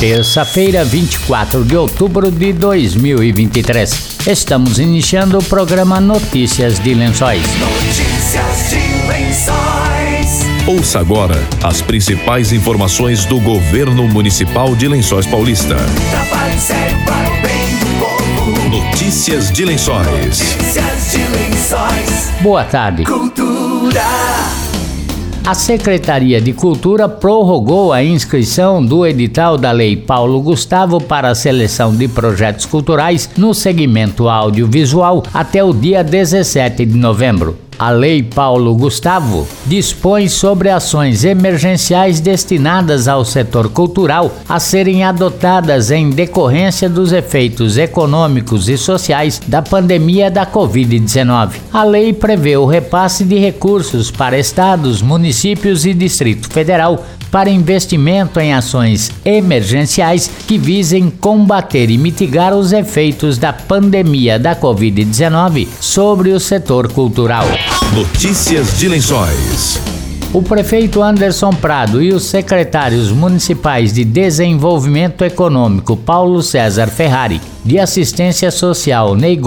Terça-feira, 24 de outubro de 2023. Estamos iniciando o programa Notícias de Lençóis. Notícias de Lençóis. Ouça agora as principais informações do governo municipal de Lençóis Paulista. Trabalho sério para o bem do povo. Notícias de Lençóis. Notícias de Lençóis. Boa tarde. Cultura. A Secretaria de Cultura prorrogou a inscrição do edital da Lei Paulo Gustavo para a seleção de projetos culturais no segmento audiovisual até o dia 17 de novembro. A Lei Paulo Gustavo dispõe sobre ações emergenciais destinadas ao setor cultural a serem adotadas em decorrência dos efeitos econômicos e sociais da pandemia da Covid-19. A lei prevê o repasse de recursos para estados, municípios e Distrito Federal para investimento em ações emergenciais que visem combater e mitigar os efeitos da pandemia da Covid-19 sobre o setor cultural. Notícias de Lençóis. O prefeito Anderson Prado e os secretários municipais de Desenvolvimento Econômico Paulo César Ferrari, de Assistência Social Ney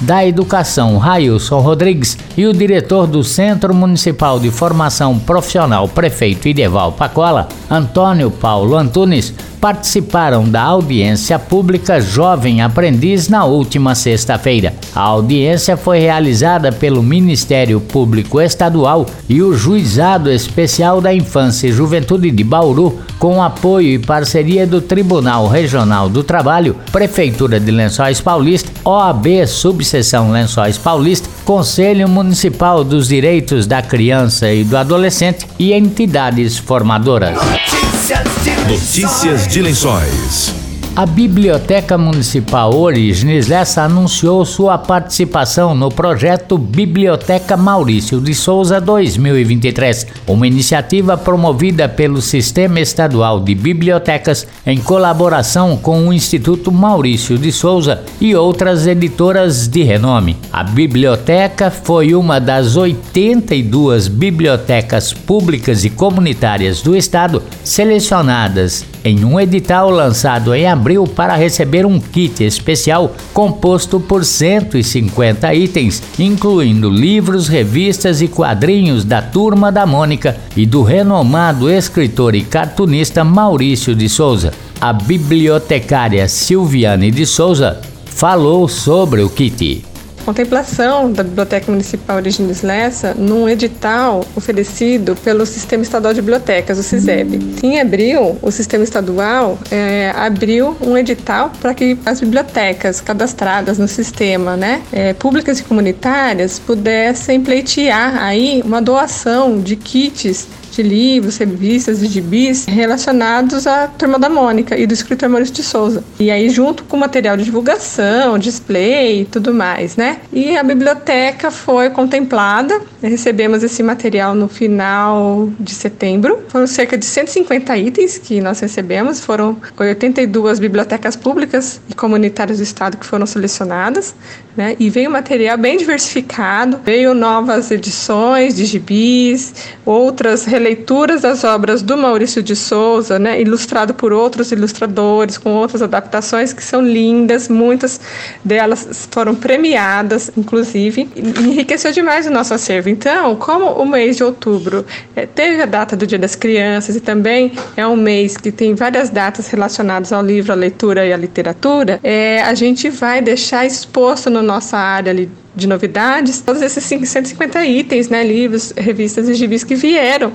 da Educação Railson Rodrigues e o diretor do Centro Municipal de Formação Profissional Prefeito Ideval Pacola, Antônio Paulo Antunes, participaram da audiência pública Jovem Aprendiz na última sexta-feira. A audiência foi realizada pelo Ministério Público Estadual e o Juizado Especial da Infância e Juventude de Bauru, com apoio e parceria do Tribunal Regional do Trabalho, Prefeitura de Lençóis Paulista, OAB Subseção Lençóis Paulista, Conselho Municipal dos Direitos da Criança e do Adolescente e entidades formadoras. Notícias de Lençóis. Notícias de Lençóis. A Biblioteca Municipal Origens Lessa anunciou sua participação no projeto Biblioteca Maurício de Souza 2023, uma iniciativa promovida pelo Sistema Estadual de Bibliotecas em colaboração com o Instituto Maurício de Souza e outras editoras de renome. A biblioteca foi uma das 82 bibliotecas públicas e comunitárias do estado selecionadas em um edital lançado em abril para receber um kit especial composto por 150 itens, incluindo livros, revistas e quadrinhos da Turma da Mônica e do renomado escritor e cartunista Maurício de Souza. A bibliotecária Silviane de Souza falou sobre o kit. Contemplação da Biblioteca Municipal Origines Lessa num edital oferecido pelo Sistema Estadual de Bibliotecas, o SISEB. Em abril, o Sistema Estadual é, abriu um edital para que as bibliotecas cadastradas no sistema, né, é, públicas e comunitárias, pudessem pleitear aí uma doação de kits de livros, revistas e gibis relacionados à Turma da Mônica e do escritor Maurício de Souza. E aí, junto com material de divulgação, display e tudo mais, né? E a biblioteca foi contemplada, recebemos esse material no final de setembro. Foram cerca de 150 itens que nós recebemos, foram 82 bibliotecas públicas e comunitárias do estado que foram selecionadas, né? E veio material bem diversificado, veio novas edições de gibis, outras releituras das obras do Maurício de Souza, né, ilustrado por outros ilustradores, com outras adaptações que são lindas, muitas delas foram premiadas, inclusive, enriqueceu demais o nosso acervo. Então, como o mês de outubro eh, teve a data do Dia das Crianças e também é um mês que tem várias datas relacionadas ao livro, à leitura e à literatura, eh, a gente vai deixar exposto na nossa área ali de novidades, todos esses 150 itens, né, livros, revistas e gibis que vieram.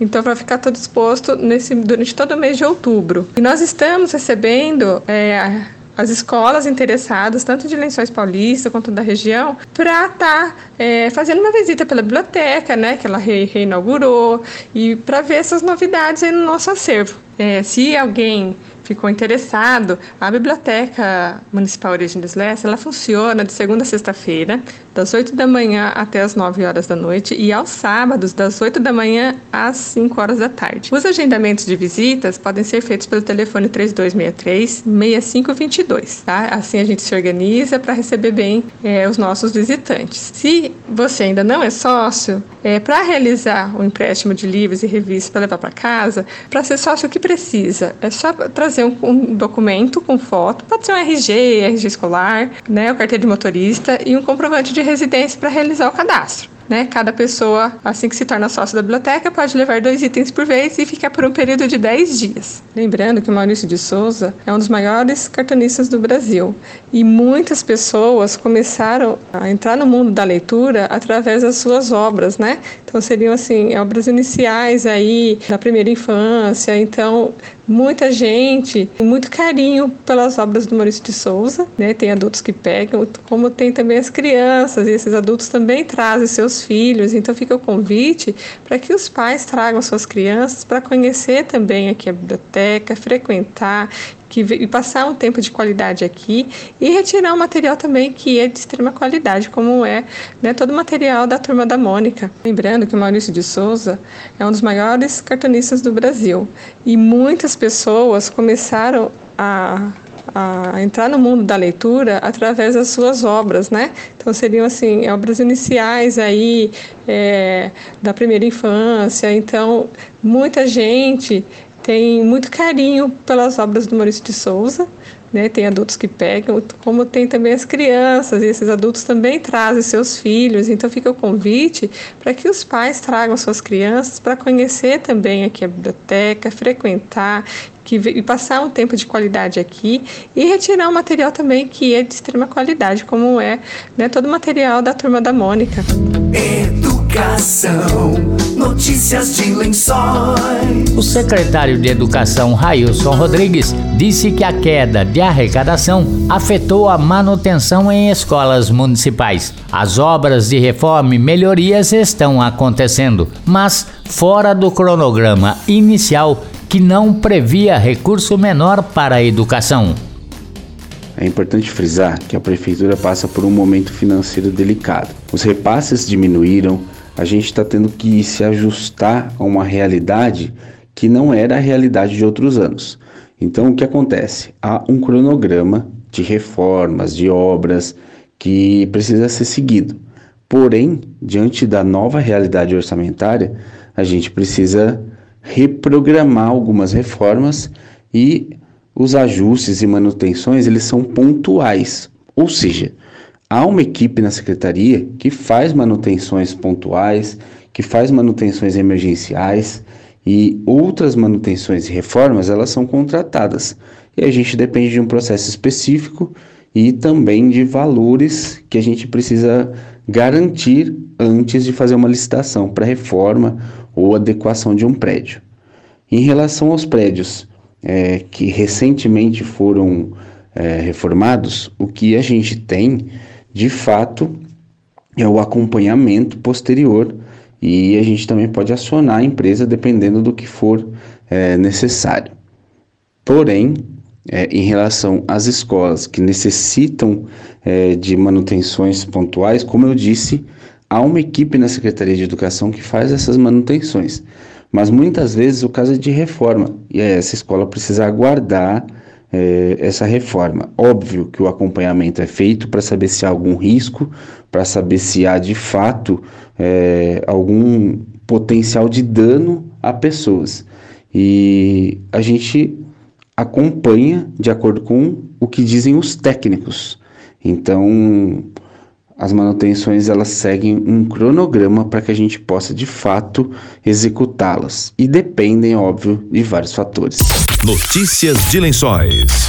Então, vai ficar todo exposto nesse, durante todo o mês de outubro. E nós estamos recebendo é, as escolas interessadas, tanto de Lençóis Paulista quanto da região, para estar tá, é, fazendo uma visita pela biblioteca, né, que ela re, reinaugurou, e para ver essas novidades aí no nosso acervo. É, se alguém ficou interessado, a Biblioteca Municipal Origem dos Leste, ela funciona de segunda a sexta-feira, das 8 da manhã até as 9 horas da noite e aos sábados, das 8 da manhã às 5 horas da tarde. Os agendamentos de visitas podem ser feitos pelo telefone 3263 6522, tá? Assim a gente se organiza para receber bem é, os nossos visitantes. Se você ainda não é sócio, é, para realizar o um empréstimo de livros e revistas para levar para casa, para ser sócio, o que precisa? É só trazer um, um documento com foto, pode ser um RG, RG escolar, né, o carteira de motorista e um comprovante de residência para realizar o cadastro. Né? Cada pessoa, assim que se torna sócio da biblioteca, pode levar dois itens por vez e ficar por um período de 10 dias. Lembrando que o Maurício de Souza é um dos maiores cartunistas do Brasil e muitas pessoas começaram a entrar no mundo da leitura através das suas obras, né? Então seriam assim obras iniciais aí da primeira infância. Então muita gente, muito carinho pelas obras do Maurício de Souza, né? Tem adultos que pegam, como tem também as crianças, e esses adultos também trazem seus filhos. Então fica o convite para que os pais tragam suas crianças para conhecer também aqui a biblioteca, frequentar que, e passar um tempo de qualidade aqui e retirar um material também que é de extrema qualidade, como é né, todo o material da turma da Mônica. Lembrando que o Maurício de Souza é um dos maiores cartunistas do Brasil e muitas pessoas começaram a a entrar no mundo da leitura através das suas obras, né? Então seriam assim obras iniciais aí é, da primeira infância. Então muita gente tem muito carinho pelas obras do Maurício de Souza, né? Tem adultos que pegam, como tem também as crianças, e esses adultos também trazem seus filhos. Então fica o convite para que os pais tragam suas crianças para conhecer também aqui a biblioteca, frequentar que, e passar um tempo de qualidade aqui e retirar um material também que é de extrema qualidade, como é né, todo o material da turma da Mônica. Educação, notícias de lençóis. O secretário de Educação, Railson Rodrigues, disse que a queda de arrecadação afetou a manutenção em escolas municipais. As obras de reforma e melhorias estão acontecendo, mas fora do cronograma inicial que não previa recurso menor para a educação. É importante frisar que a prefeitura passa por um momento financeiro delicado. Os repasses diminuíram, a gente está tendo que se ajustar a uma realidade que não era a realidade de outros anos. Então, o que acontece? Há um cronograma de reformas, de obras que precisa ser seguido. Porém, diante da nova realidade orçamentária, a gente precisa reprogramar algumas reformas e os ajustes e manutenções eles são pontuais, ou seja, há uma equipe na secretaria que faz manutenções pontuais, que faz manutenções emergenciais e outras manutenções e reformas elas são contratadas e a gente depende de um processo específico e também de valores que a gente precisa garantir antes de fazer uma licitação para reforma ou adequação de um prédio. Em relação aos prédios é, que recentemente foram é, reformados, o que a gente tem de fato é o acompanhamento posterior e a gente também pode acionar a empresa dependendo do que for é, necessário. Porém, é, em relação às escolas que necessitam é, de manutenções pontuais, como eu disse, há uma equipe na Secretaria de Educação que faz essas manutenções. Mas muitas vezes o caso é de reforma e essa escola precisa aguardar é, essa reforma. Óbvio que o acompanhamento é feito para saber se há algum risco, para saber se há de fato é, algum potencial de dano a pessoas. E a gente acompanha de acordo com o que dizem os técnicos. Então, as manutenções elas seguem um cronograma para que a gente possa de fato executá-las e dependem, óbvio, de vários fatores. Notícias de Lençóis.